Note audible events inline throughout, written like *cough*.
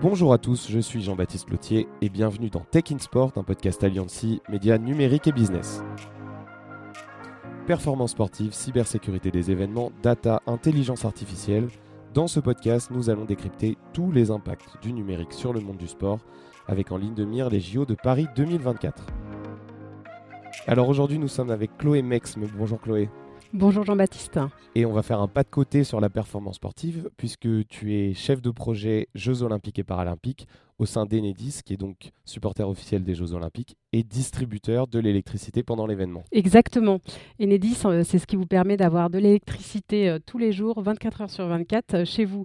Bonjour à tous, je suis Jean-Baptiste Lotier et bienvenue dans Tech in Sport, un podcast Alliancy, médias numériques et business. Performance sportive, cybersécurité des événements, data, intelligence artificielle. Dans ce podcast, nous allons décrypter tous les impacts du numérique sur le monde du sport, avec en ligne de mire les JO de Paris 2024. Alors aujourd'hui, nous sommes avec Chloé Mexme. Bonjour Chloé. Bonjour Jean-Baptiste. Et on va faire un pas de côté sur la performance sportive, puisque tu es chef de projet Jeux olympiques et paralympiques au sein d'Enedis, qui est donc supporter officiel des Jeux Olympiques et distributeur de l'électricité pendant l'événement. Exactement. Enedis, euh, c'est ce qui vous permet d'avoir de l'électricité euh, tous les jours, 24 heures sur 24, euh, chez vous.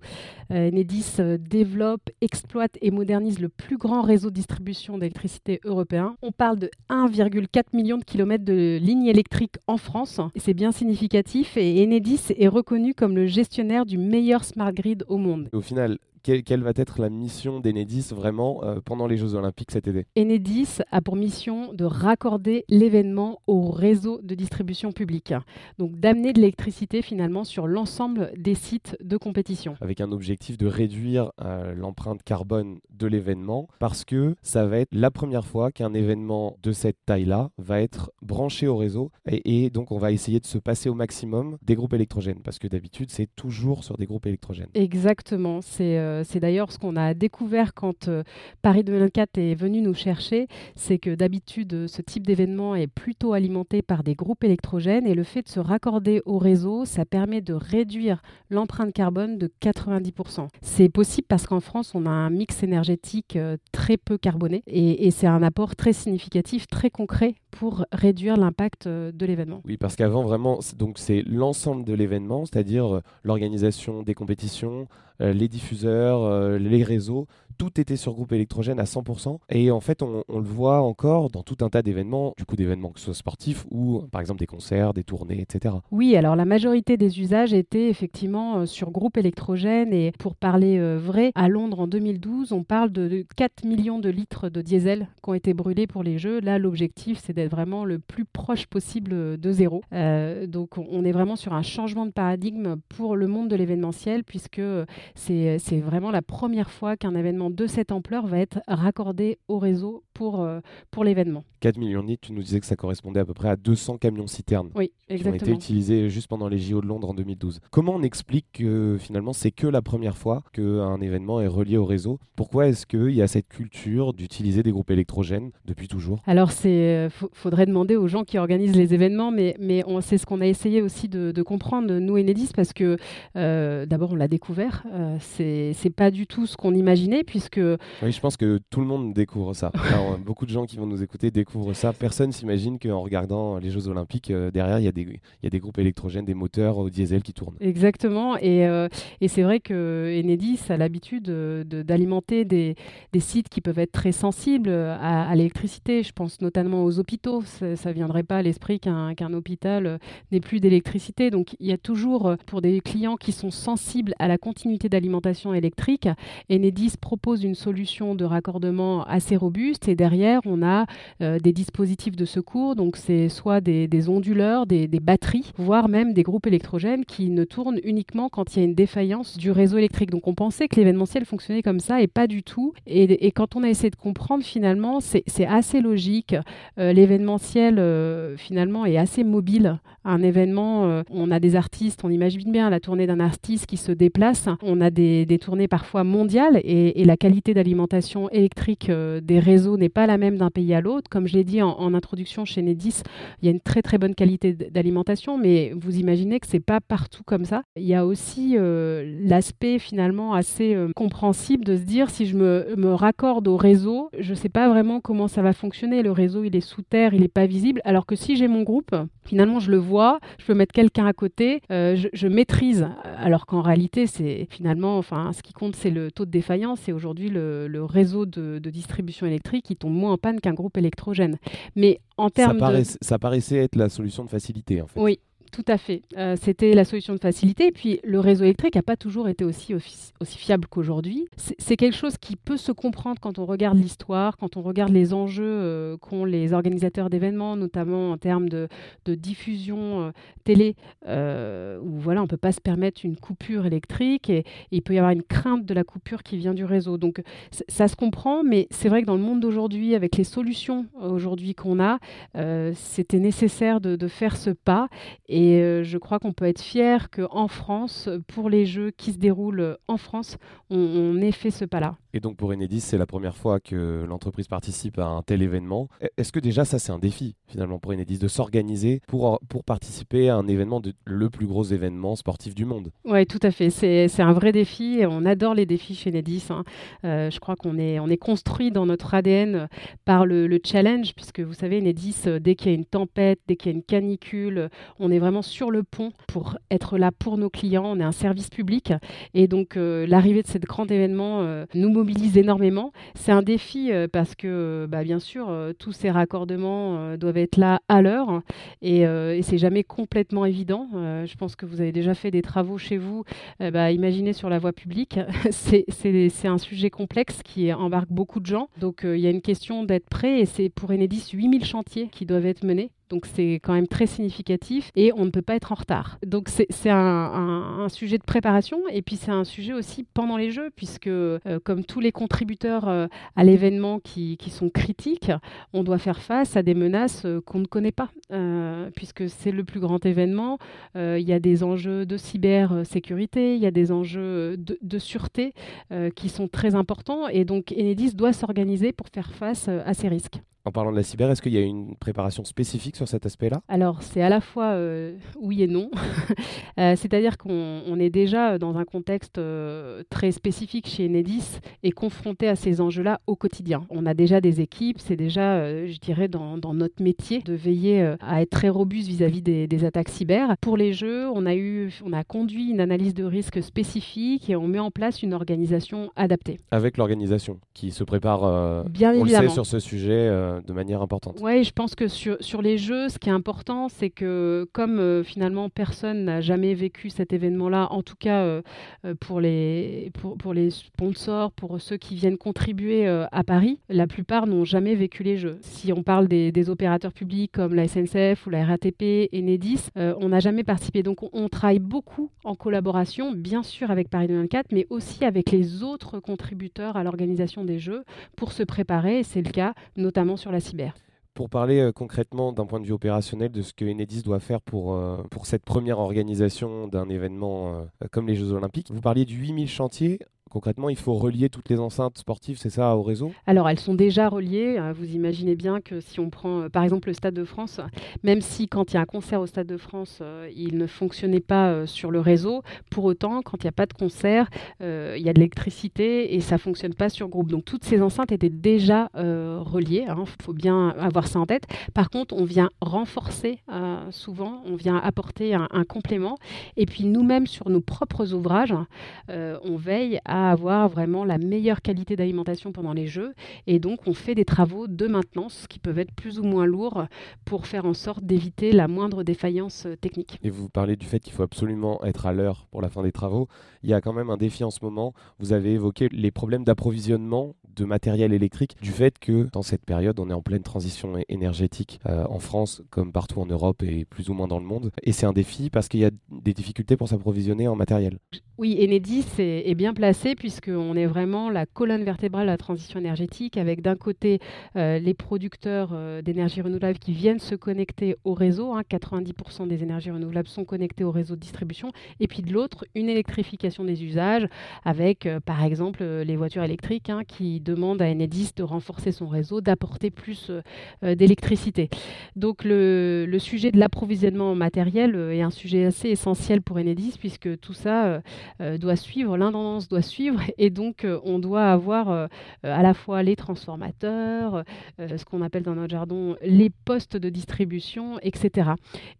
Enedis développe, exploite et modernise le plus grand réseau de distribution d'électricité européen. On parle de 1,4 million de kilomètres de lignes électriques en France. C'est bien significatif et Enedis est reconnu comme le gestionnaire du meilleur smart grid au monde. Au final, quelle, va être la mission d'Enedis vraiment euh, pendant les Jeux Olympiques cet été? Enedis a pour mission de raccorder l'événement au réseau de distribution publique, donc d'amener de l'électricité finalement sur l'ensemble des sites de compétition. Avec un objectif de réduire euh, l'empreinte carbone de l'événement, parce que ça va être la première fois qu'un événement de cette taille-là va être branché au réseau, et, donc on va essayer de se passer au maximum des groupes électrogènes, parce que d'habitude c'est toujours sur des groupes électrogènes. Exactement, c'est euh, euh, c'est d'ailleurs ce qu'on a découvert quand euh, Paris 2024 est venu nous chercher, c'est que d'habitude, ce type d'événement est plutôt alimenté par des groupes électrogènes et le fait de se raccorder au réseau, ça permet de réduire l'empreinte carbone de 90%. C'est possible parce qu'en France, on a un mix énergétique euh, très peu carboné et, c'est un apport très significatif, très concret pour réduire l'impact de l'événement. Oui, parce qu'avant, vraiment, donc c'est l'ensemble de l'événement, c'est-à-dire l'organisation des compétitions, les diffuseurs, euh, les réseaux, tout était sur groupe électrogène à 100%. Et en fait, on, le voit encore dans tout un tas d'événements, du coup d'événements que ce soit sportifs ou par exemple des concerts, des tournées, etc. Oui, alors la majorité des usages étaient effectivement euh, sur groupe électrogène. Et pour parler euh, vrai, à Londres en 2012, on parle de 4 millions de litres de diesel qui ont été brûlés pour les Jeux. Là, l'objectif, c'est d'être vraiment le plus proche possible de zéro. donc on est vraiment sur un changement de paradigme pour le monde de l'événementiel puisque c'est vraiment la première fois qu'un événement de cette ampleur va être raccordé au réseau pour, euh, pour l'événement. 4 millions de litres, tu nous disais que ça correspondait à peu près à 200 camions citernes oui, exactement. qui ont été utilisés juste pendant les JO de Londres en 2012. Comment on explique que finalement c'est que la première fois qu'un événement est relié au réseau? Pourquoi est-ce qu'il y a cette culture d'utiliser des groupes électrogènes depuis toujours? Alors il euh, faudrait demander aux gens qui organisent les événements, mais, mais c'est ce qu'on a essayé aussi de, comprendre, nous Enedis, parce que euh, d'abord on l'a découvert, c'est pas du tout ce qu'on imaginait, puisque... Oui, je pense que tout le monde découvre ça. *laughs* beaucoup de gens qui vont nous écouter découvrent ça. Personne s'imagine qu'en regardant les Jeux Olympiques, euh, derrière, il y, a des, il y a des groupes électrogènes, des moteurs au diesel qui tournent. Exactement. Et, euh, et c'est vrai que Enedis a l'habitude d'alimenter des, des, sites qui peuvent être très sensibles à, l'électricité. Je pense notamment aux hôpitaux. Ça ne viendrait pas à l'esprit qu'un qu'un hôpital n'ait plus d'électricité. Donc il y a toujours, pour des clients qui sont sensibles à la continuité d'alimentation électrique, Enedis propose une solution de raccordement assez robuste. Et derrière, on a euh, des dispositifs de secours, donc c'est soit des, onduleurs, des, batteries, voire même des groupes électrogènes qui ne tournent uniquement quand il y a une défaillance du réseau électrique. Donc on pensait que l'événementiel fonctionnait comme ça et pas du tout. Et, quand on a essayé de comprendre, finalement, c'est assez logique. Euh, l'événementiel, euh, finalement, est assez mobile. Un événement, on a des artistes, on imagine bien la tournée d'un artiste qui se déplace. A des, tournées parfois mondiales et, la qualité d'alimentation électrique des réseaux n'est pas la même d'un pays à l'autre. Comme je l'ai dit en, introduction chez Nedis, il y a une très très bonne qualité d'alimentation, mais vous imaginez que c'est pas partout comme ça. Il y a aussi euh, l'aspect finalement assez euh, compréhensible de se dire si je me, raccorde au réseau, je sais pas vraiment comment ça va fonctionner. Le réseau, il est sous terre, il n'est pas visible, alors que si j'ai mon groupe, finalement, je le vois, je peux mettre quelqu'un à côté, euh, je, maîtrise. Alors qu'en réalité, c'est finalement, enfin, ce qui compte, c'est le taux de défaillance. Et aujourd'hui, le, réseau de, de distribution électrique, il tombe moins en panne qu'un groupe électrogène. Mais en termes ça, de... ça paraissait être la solution de facilité, en fait. Oui, Tout à fait. Euh, c'était la solution de facilité. Et puis, le réseau électrique n'a pas toujours été aussi, aussi fiable qu'aujourd'hui. C'est quelque chose qui peut se comprendre quand on regarde l'histoire, quand on regarde les enjeux euh, qu'ont les organisateurs d'événements, notamment en termes de, diffusion euh, télé, où voilà, on ne peut pas se permettre une coupure électrique et, il peut y avoir une crainte de la coupure qui vient du réseau. Donc, ça se comprend, mais c'est vrai que dans le monde d'aujourd'hui, avec les solutions aujourd'hui qu'on a, c'était nécessaire de, de, faire ce pas. Et et euh, je crois qu'on peut être fier qu'en France, pour les jeux qui se déroulent en France, on ait fait ce pas-là. Et donc pour Enedis, c'est la première fois que l'entreprise participe à un tel événement. E, est-ce que déjà ça c'est un défi finalement pour Enedis de s'organiser pour, pour participer à un événement, de, le plus gros événement sportif du monde? Oui, tout à fait. C'est un vrai défi. On adore les défis chez Enedis. Hein. Euh, je crois qu'on est, on est construit dans notre ADN par le, le challenge, puisque vous savez, Enedis, euh, dès qu'il y a une tempête, dès qu'il y a une canicule, on est vraiment sur le pont pour être là pour nos clients. On est un service public. Et donc euh, l'arrivée de ce grand événement nous mobilise énormément. C'est un défi euh, parce que, bah, bien sûr, euh, tous ces raccordements euh, doivent être là à l'heure et, et c'est jamais complètement évident. je pense que vous avez déjà fait des travaux chez vous. Bah, imaginez sur la voie publique, *laughs* c'est un sujet complexe qui embarque beaucoup de gens. Donc il y a une question d'être prêt et c'est pour Enedis 8000 chantiers qui doivent être menés. Donc c'est quand même très significatif et on ne peut pas être en retard. Donc c'est un, sujet de préparation et puis c'est un sujet aussi pendant les Jeux puisque euh, comme tous les contributeurs euh, à l'événement qui, sont critiques, on doit faire face à des menaces euh, qu'on ne connaît pas puisque c'est le plus grand événement. Il y a des enjeux de cybersécurité, il y a des enjeux de, de sûreté qui sont très importants et donc Enedis doit s'organiser pour faire face à ces risques. En parlant de la cyber, est-ce qu'il y a une préparation spécifique sur cet aspect-là? Alors, c'est à la fois euh, oui et non. *laughs* Euh, c'est-à-dire qu'on est déjà dans un contexte euh, très spécifique chez Enedis et confronté à ces enjeux-là au quotidien. On a déjà des équipes, c'est déjà, je dirais, dans, notre métier de veiller à être très robuste vis-à-vis des, attaques cyber. Pour les jeux, on a, eu, on a conduit une analyse de risque spécifique et on met en place une organisation adaptée. Avec l'organisation qui se prépare, Bien on évidemment. Le sait, sur ce sujet de manière importante. Oui, je pense que sur, sur les jeux, ce qui est important, c'est que comme euh, finalement personne n'a jamais vécu cet événement-là, en tout cas euh, euh, pour, les, pour, pour, les sponsors, pour ceux qui viennent contribuer à Paris, la plupart n'ont jamais vécu les jeux. Si on parle des, des, opérateurs publics comme la SNCF ou la RATP, Enedis, on n'a jamais participé. Donc on, travaille beaucoup en collaboration, bien sûr avec Paris 2024, mais aussi avec les autres contributeurs à l'organisation des jeux pour se préparer. C'est le cas notamment sur Pour parler euh, concrètement d'un point de vue opérationnel de ce que Enedis doit faire pour, euh, cette première organisation d'un événement euh, comme les Jeux Olympiques, vous parliez de 8000 chantiers concrètement, il faut relier toutes les enceintes sportives, c'est ça, au réseau? Alors, elles sont déjà reliées. Euh, vous imaginez bien que si on prend, euh, par exemple, le Stade de France, même si quand il y a un concert au Stade de France, euh, il ne fonctionnait pas sur le réseau, pour autant, quand il n'y a pas de concert, il y a de l'électricité et ça ne fonctionne pas sur groupe. Donc, toutes ces enceintes étaient déjà reliées. Il hein, faut bien avoir ça en tête. Par contre, on vient renforcer souvent, on vient apporter un, un complément. Et puis, nous-mêmes, sur nos propres ouvrages, on veille à avoir vraiment la meilleure qualité d'alimentation pendant les jeux. Et donc, on fait des travaux de maintenance qui peuvent être plus ou moins lourds pour faire en sorte d'éviter la moindre défaillance euh, technique. Et vous parlez du fait qu'il faut absolument être à l'heure pour la fin des travaux. Il y a quand même un défi en ce moment. Vous avez évoqué les problèmes d'approvisionnement de matériel électrique du fait que dans cette période, on est en pleine transition énergétique euh, en France comme partout en Europe et plus ou moins dans le monde. Et c'est un défi parce qu'il y a des difficultés pour s'approvisionner en matériel. Oui, Enedis est, bien placé puisqu'on est vraiment la colonne vertébrale de la transition énergétique avec d'un côté euh, les producteurs euh, d'énergie renouvelable qui viennent se connecter au réseau. 90% hein, des énergies renouvelables sont connectées au réseau de distribution. Et puis de l'autre, une électrification des usages avec par exemple les voitures électriques hein, qui demande à Enedis de renforcer son réseau, d'apporter plus euh, euh, d'électricité. Donc le, sujet de l'approvisionnement matériel euh, est un sujet assez essentiel pour Enedis puisque tout ça doit suivre, l'intendance doit suivre, *laughs* et donc on doit avoir à la fois les transformateurs, ce qu'on appelle dans notre jargon les postes de distribution, etc.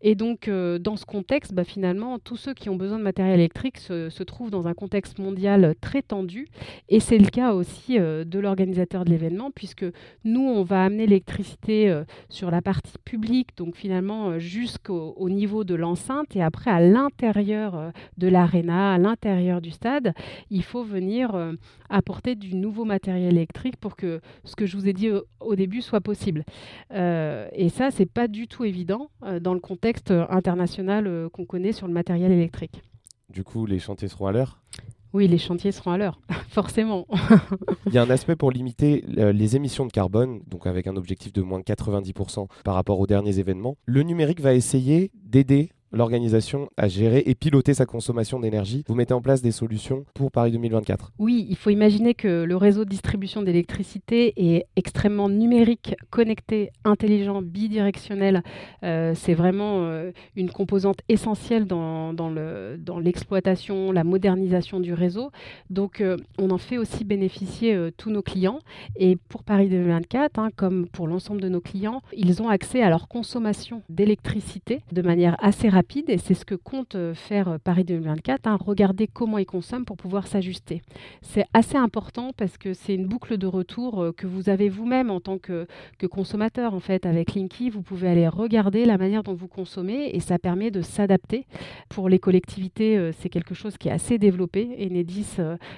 Et donc dans ce contexte, bah, finalement, tous ceux qui ont besoin de matériel électrique se, se trouvent dans un contexte mondial très tendu, et c'est le cas aussi de l'organisateur de l'événement, puisque nous, on va amener l'électricité sur la partie publique, donc finalement jusqu'au niveau de l'enceinte, et après à l'intérieur de l'aréna, à l'intérieur du stade, il faut venir apporter du nouveau matériel électrique pour que ce que je vous ai dit au, début soit possible. et ça, c'est pas du tout évident dans le contexte international qu'on connaît sur le matériel électrique. Du coup, les chantiers seront à l'heure? Oui, les chantiers seront à l'heure, *laughs* forcément. Il y a un aspect pour limiter euh, les émissions de carbone, donc avec un objectif de moins 90% par rapport aux derniers événements. Le numérique va essayer d'aider l'organisation à gérer et piloter sa consommation d'énergie. Vous mettez en place des solutions pour Paris 2024 Oui, il faut imaginer que le réseau de distribution d'électricité est extrêmement numérique, connecté, intelligent, bidirectionnel. Euh, c'est vraiment euh, une composante essentielle dans, l'exploitation, la modernisation du réseau. Donc, euh, on en fait aussi bénéficier tous nos clients. Et pour Paris 2024, hein, comme pour l'ensemble de nos clients, ils ont accès à leur consommation d'électricité de manière assez rapide et c'est ce que compte euh, faire euh, Paris 2024, hein, regarder comment ils consomment pour pouvoir s'ajuster. C'est assez important parce que c'est une boucle de retour euh, que vous avez vous-même en tant que, consommateur. En fait, avec Linky, vous pouvez aller regarder la manière dont vous consommez et ça permet de s'adapter. Pour les collectivités, c'est quelque chose qui est assez développé. Enedis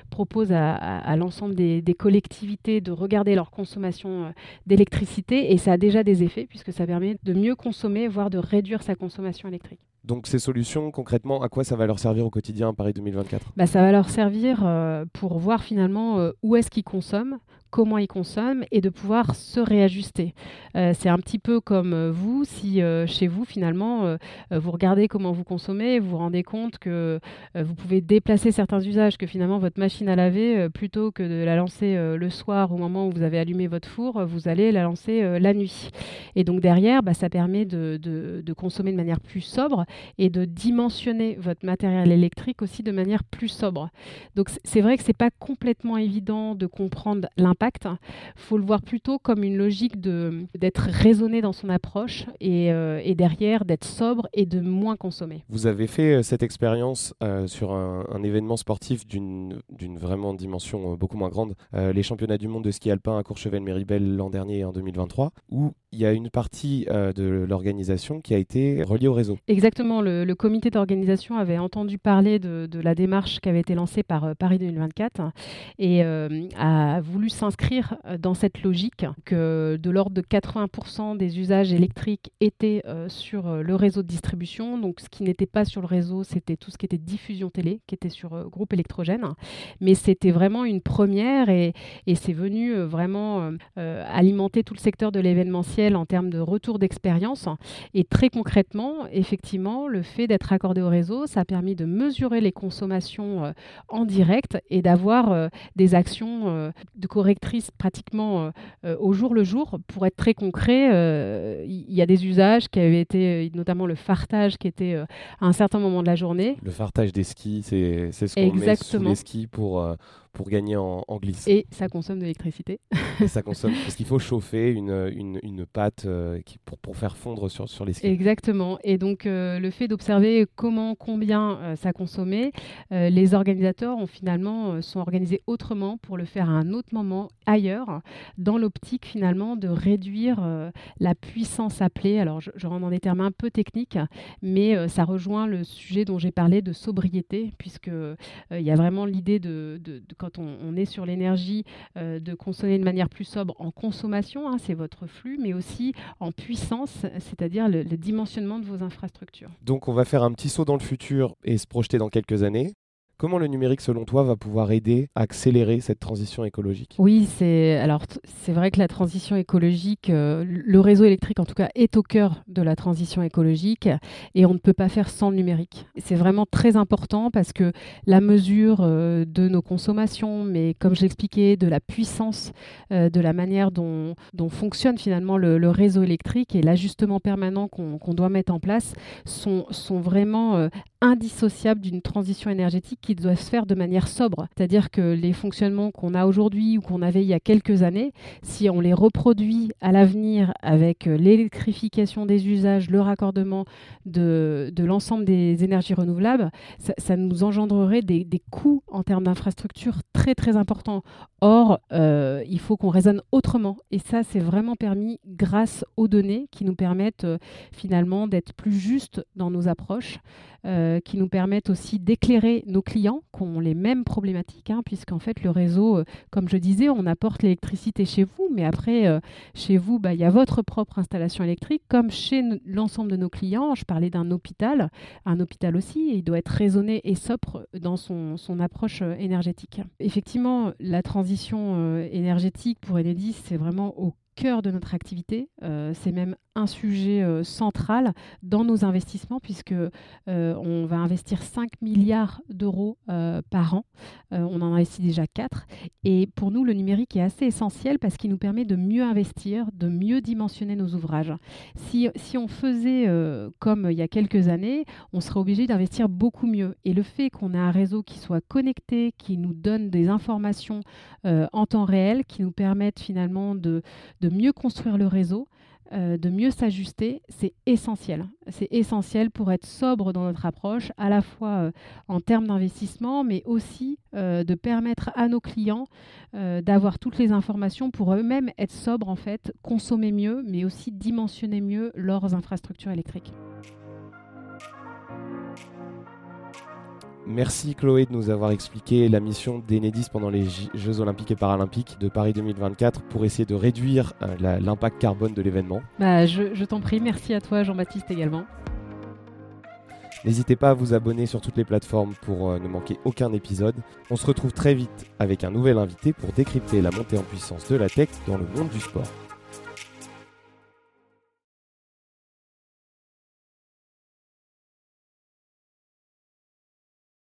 propose à, l'ensemble des, collectivités de regarder leur consommation d'électricité et ça a déjà des effets puisque ça permet de mieux consommer, voire de réduire sa consommation électrique. Donc ces solutions, concrètement, à quoi ça va leur servir au quotidien à Paris 2024 bah, Ça va leur servir euh, pour voir finalement euh, où est-ce qu'ils consomment, comment ils consomment et de pouvoir se réajuster. Euh, c'est un petit peu comme euh, vous, si euh, chez vous, finalement, vous regardez comment vous consommez, vous vous rendez compte que vous pouvez déplacer certains usages, que finalement votre machine à laver, plutôt que de la lancer le soir au moment où vous avez allumé votre four, vous allez la lancer la nuit. Et donc derrière, bah, ça permet de, de, consommer de manière plus sobre et de dimensionner votre matériel électrique aussi de manière plus sobre. Donc c'est vrai que c'est pas complètement évident de comprendre l'impact il faut le voir plutôt comme une logique d'être raisonné dans son approche euh, et, derrière d'être sobre et de moins consommer. Vous avez fait euh, cette expérience euh, sur un, événement sportif d'une vraiment dimension beaucoup moins grande, les championnats du monde de ski alpin à Courchevel-Méribel l'an dernier en 2023, où il y a une partie de l'organisation qui a été reliée au réseau. Exactement, le, comité d'organisation avait entendu parler de, de, la démarche qui avait été lancée par Paris 2024 et a voulu s'inscrire inscrire euh, dans cette logique que de l'ordre de 80% des usages électriques étaient euh, sur euh, le réseau de distribution. Donc ce qui n'était pas sur le réseau, c'était tout ce qui était diffusion télé, qui était sur groupe électrogène. Mais c'était vraiment une première et, et c'est venu vraiment alimenter tout le secteur de l'événementiel en termes de retour d'expérience. Et très concrètement, effectivement, le fait d'être accordé au réseau, ça a permis de mesurer les consommations en direct et d'avoir des actions de correction pratiquement euh, euh, au jour le jour. Pour être très concret, euh, y, a des usages qui avaient été, notamment le fartage qui était à un certain moment de la journée. Le fartage des skis, c'est ce qu'on met sous les skis pour pour gagner en, glisse. Et ça consomme de l'électricité. *laughs* Ça consomme, parce qu'il faut chauffer une, une, une pâte euh, qui, pour, pour faire fondre sur, sur les skis. Exactement. Et donc, euh, le fait d'observer comment, combien euh, ça consommait, les organisateurs ont finalement sont organisés autrement pour le faire à un autre moment, ailleurs, dans l'optique finalement de réduire la puissance Alors, je, rentre dans des termes un peu techniques, mais ça rejoint le sujet dont j'ai parlé de sobriété, puisque il y a vraiment l'idée de quand on, est sur l'énergie, euh, de consommer de manière plus sobre en consommation, hein, c'est votre flux, mais aussi en puissance, c'est-à-dire le, le dimensionnement de vos infrastructures. Donc on va faire un petit saut dans le futur et se projeter dans quelques années. Comment le numérique, selon toi, va pouvoir aider à accélérer cette transition écologique? Oui, c'est vrai que la transition écologique, euh, le réseau électrique en tout cas, est au cœur de la transition écologique et on ne peut pas faire sans le numérique. C'est vraiment très important parce que la mesure euh, de nos consommations, mais comme je l'expliquais, de la puissance, euh, de la manière dont, fonctionne finalement le, réseau électrique et l'ajustement permanent qu'on doit mettre en place sont vraiment indissociables d'une transition énergétique qui doit se faire de manière sobre. C'est-à-dire que les fonctionnements qu'on a aujourd'hui ou qu'on avait il y a quelques années, si on les reproduit à l'avenir avec euh, l'électrification des usages, le raccordement de, de l'ensemble des énergies renouvelables, ça, nous engendrerait des, coûts en termes d'infrastructure très très importants. Or, euh, il faut qu'on raisonne autrement. Et ça, c'est vraiment permis grâce aux données qui nous permettent euh, finalement d'être plus justes dans nos approches, qui nous permettent aussi d'éclairer nos clients qui ont les mêmes problématiques, hein, puisqu'en fait, le réseau, comme je disais, on apporte l'électricité chez vous, mais après, chez vous, bah, il y a votre propre installation électrique, comme chez l'ensemble de nos clients. Je parlais d'un hôpital, un hôpital aussi, il doit être raisonné et sobre dans son, approche énergétique. Effectivement, la transition énergétique pour Enedis, c'est vraiment au cœur de notre activité. Euh, c'est même un sujet euh, central dans nos investissements puisque euh, on va investir 5 milliards d'euros par an. on en investit déjà 4. Et pour nous, le numérique est assez essentiel parce qu'il nous permet de mieux investir, de mieux dimensionner nos ouvrages. Si, si on faisait comme il y a quelques années, on serait obligé d'investir beaucoup mieux. Et le fait qu'on ait un réseau qui soit connecté, qui nous donne des informations en temps réel, qui nous permettent finalement de de mieux construire le réseau, euh, de mieux s'ajuster, c'est essentiel. C'est essentiel pour être sobre dans notre approche, à la fois euh, en termes d'investissement, mais aussi euh, de permettre à nos clients d'avoir toutes les informations pour eux-mêmes être sobres, en fait, consommer mieux, mais aussi dimensionner mieux leurs infrastructures électriques. Merci Chloé de nous avoir expliqué la mission d'Enedis pendant les Jeux Olympiques et Paralympiques de Paris 2024 pour essayer de réduire euh, l'impact carbone de l'événement. Bah, je, t'en prie, merci à toi Jean-Baptiste également. N'hésitez pas à vous abonner sur toutes les plateformes pour euh, ne manquer aucun épisode. On se retrouve très vite avec un nouvel invité pour décrypter la montée en puissance de la tech dans le monde du sport.